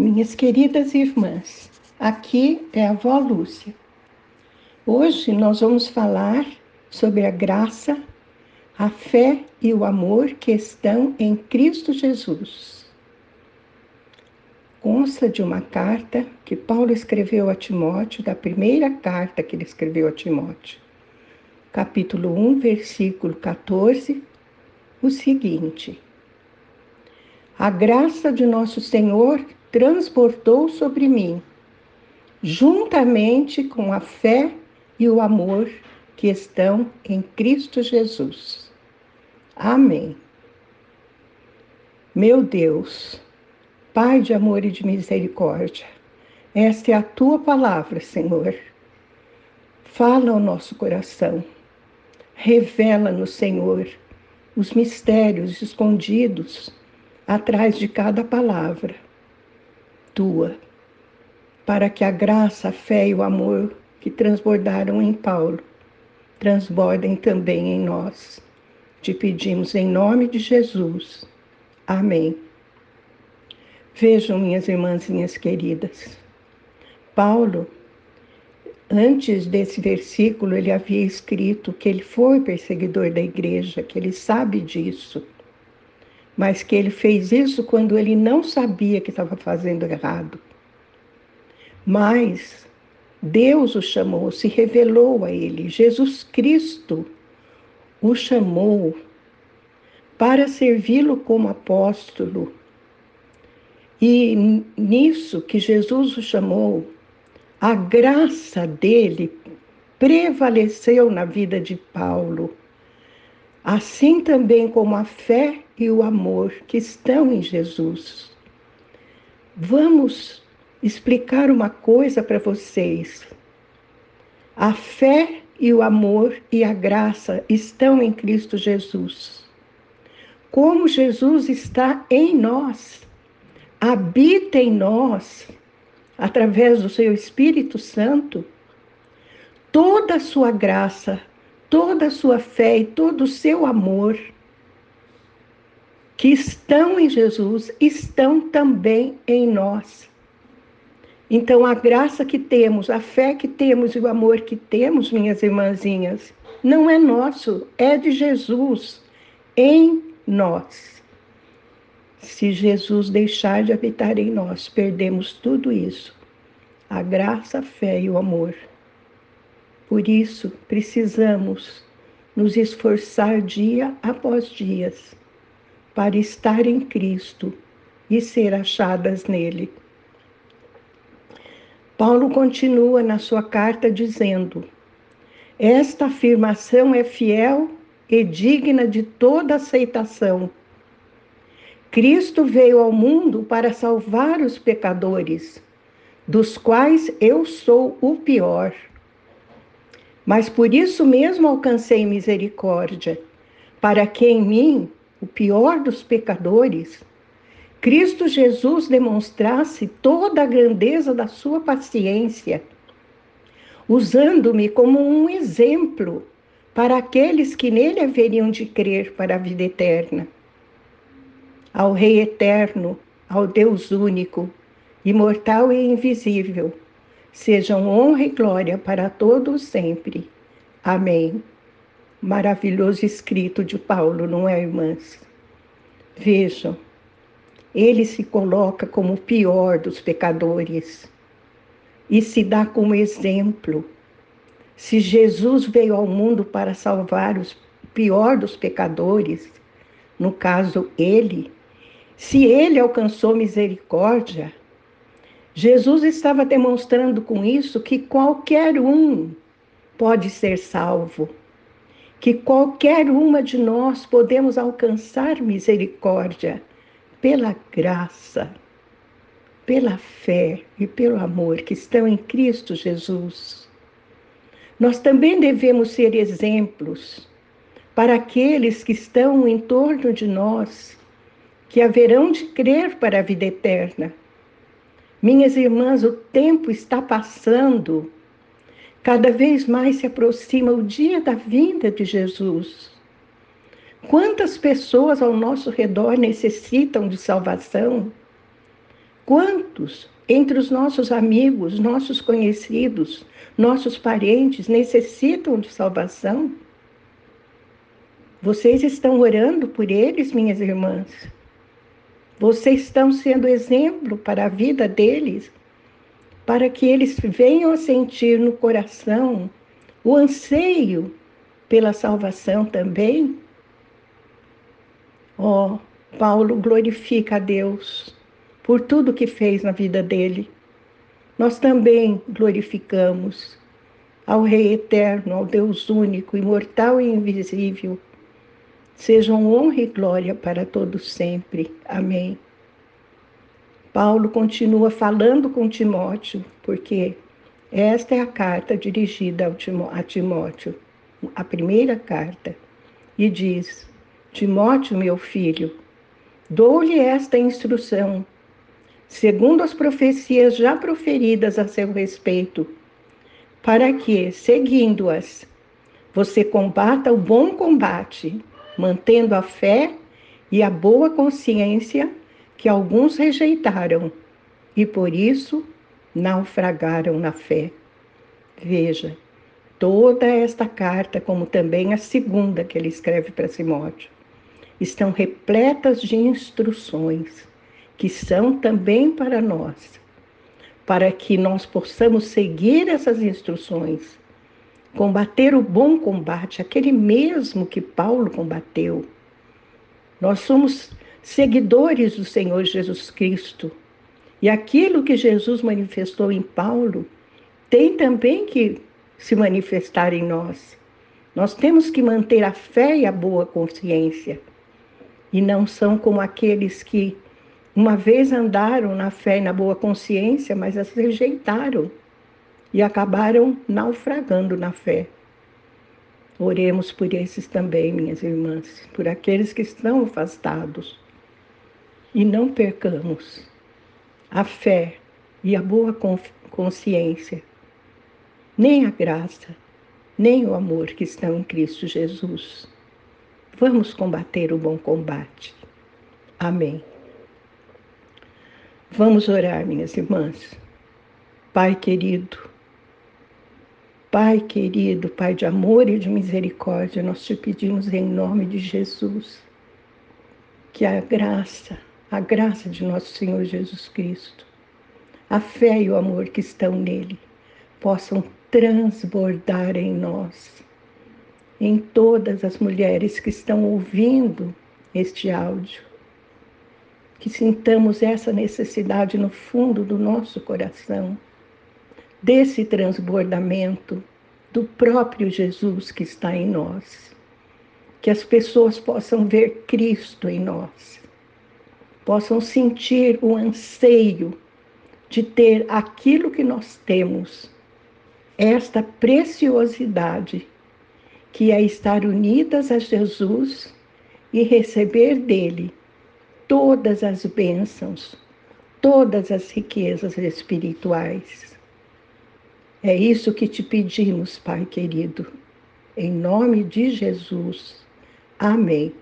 Minhas queridas irmãs, aqui é a avó Lúcia. Hoje nós vamos falar sobre a graça, a fé e o amor que estão em Cristo Jesus. Consta de uma carta que Paulo escreveu a Timóteo, da primeira carta que ele escreveu a Timóteo, capítulo 1, versículo 14, o seguinte: A graça de nosso Senhor transportou sobre mim, juntamente com a fé e o amor que estão em Cristo Jesus. Amém. Meu Deus, Pai de amor e de misericórdia, esta é a tua palavra, Senhor. Fala ao nosso coração. Revela-nos, Senhor, os mistérios escondidos atrás de cada palavra para que a graça, a fé e o amor que transbordaram em Paulo transbordem também em nós. Te pedimos em nome de Jesus. Amém. Vejam, minhas irmãzinhas queridas, Paulo, antes desse versículo, ele havia escrito que ele foi perseguidor da igreja, que ele sabe disso mas que ele fez isso quando ele não sabia que estava fazendo errado. Mas Deus o chamou, se revelou a ele. Jesus Cristo o chamou para servi-lo como apóstolo. E nisso que Jesus o chamou, a graça dele prevaleceu na vida de Paulo assim também como a fé e o amor que estão em Jesus. Vamos explicar uma coisa para vocês. A fé e o amor e a graça estão em Cristo Jesus. Como Jesus está em nós, habita em nós, através do seu Espírito Santo, toda a sua graça toda a sua fé e todo o seu amor que estão em Jesus estão também em nós. Então, a graça que temos, a fé que temos e o amor que temos, minhas irmãzinhas, não é nosso, é de Jesus em nós. Se Jesus deixar de habitar em nós, perdemos tudo isso: a graça, a fé e o amor. Por isso, precisamos nos esforçar dia após dia para estar em Cristo e ser achadas nele. Paulo continua na sua carta dizendo: Esta afirmação é fiel e digna de toda aceitação. Cristo veio ao mundo para salvar os pecadores, dos quais eu sou o pior mas por isso mesmo alcancei misericórdia, para que em mim, o pior dos pecadores, Cristo Jesus demonstrasse toda a grandeza da sua paciência, usando-me como um exemplo para aqueles que nele haveriam de crer para a vida eterna. Ao Rei eterno, ao Deus único, imortal e invisível, Sejam honra e glória para todos sempre. Amém. Maravilhoso escrito de Paulo, não é, irmãs? Vejam, ele se coloca como o pior dos pecadores e se dá como exemplo. Se Jesus veio ao mundo para salvar o pior dos pecadores, no caso ele, se ele alcançou misericórdia, Jesus estava demonstrando com isso que qualquer um pode ser salvo, que qualquer uma de nós podemos alcançar misericórdia pela graça, pela fé e pelo amor que estão em Cristo Jesus. Nós também devemos ser exemplos para aqueles que estão em torno de nós, que haverão de crer para a vida eterna minhas irmãs, o tempo está passando. Cada vez mais se aproxima o dia da vinda de Jesus. Quantas pessoas ao nosso redor necessitam de salvação? Quantos entre os nossos amigos, nossos conhecidos, nossos parentes necessitam de salvação? Vocês estão orando por eles, minhas irmãs? Vocês estão sendo exemplo para a vida deles, para que eles venham a sentir no coração o anseio pela salvação também? Ó, oh, Paulo glorifica a Deus por tudo que fez na vida dele. Nós também glorificamos ao Rei eterno, ao Deus único, imortal e invisível Sejam honra e glória para todos sempre. Amém. Paulo continua falando com Timóteo, porque esta é a carta dirigida a Timóteo, a primeira carta, e diz: Timóteo, meu filho, dou-lhe esta instrução, segundo as profecias já proferidas a seu respeito, para que, seguindo-as, você combata o bom combate mantendo a fé e a boa consciência que alguns rejeitaram e por isso naufragaram na fé. Veja, toda esta carta, como também a segunda que ele escreve para Timóteo, estão repletas de instruções que são também para nós, para que nós possamos seguir essas instruções combater o bom combate, aquele mesmo que Paulo combateu. Nós somos seguidores do Senhor Jesus Cristo. E aquilo que Jesus manifestou em Paulo tem também que se manifestar em nós. Nós temos que manter a fé e a boa consciência. E não são como aqueles que uma vez andaram na fé e na boa consciência, mas as rejeitaram e acabaram naufragando na fé. Oremos por esses também, minhas irmãs, por aqueles que estão afastados. E não percamos a fé e a boa consciência, nem a graça, nem o amor que estão em Cristo Jesus. Vamos combater o bom combate. Amém. Vamos orar, minhas irmãs. Pai querido, Pai querido, Pai de amor e de misericórdia, nós te pedimos em nome de Jesus que a graça, a graça de nosso Senhor Jesus Cristo, a fé e o amor que estão nele possam transbordar em nós, em todas as mulheres que estão ouvindo este áudio. Que sintamos essa necessidade no fundo do nosso coração desse transbordamento do próprio Jesus que está em nós. Que as pessoas possam ver Cristo em nós, possam sentir o anseio de ter aquilo que nós temos, esta preciosidade, que é estar unidas a Jesus e receber dele todas as bênçãos, todas as riquezas espirituais. É isso que te pedimos, Pai querido. Em nome de Jesus. Amém.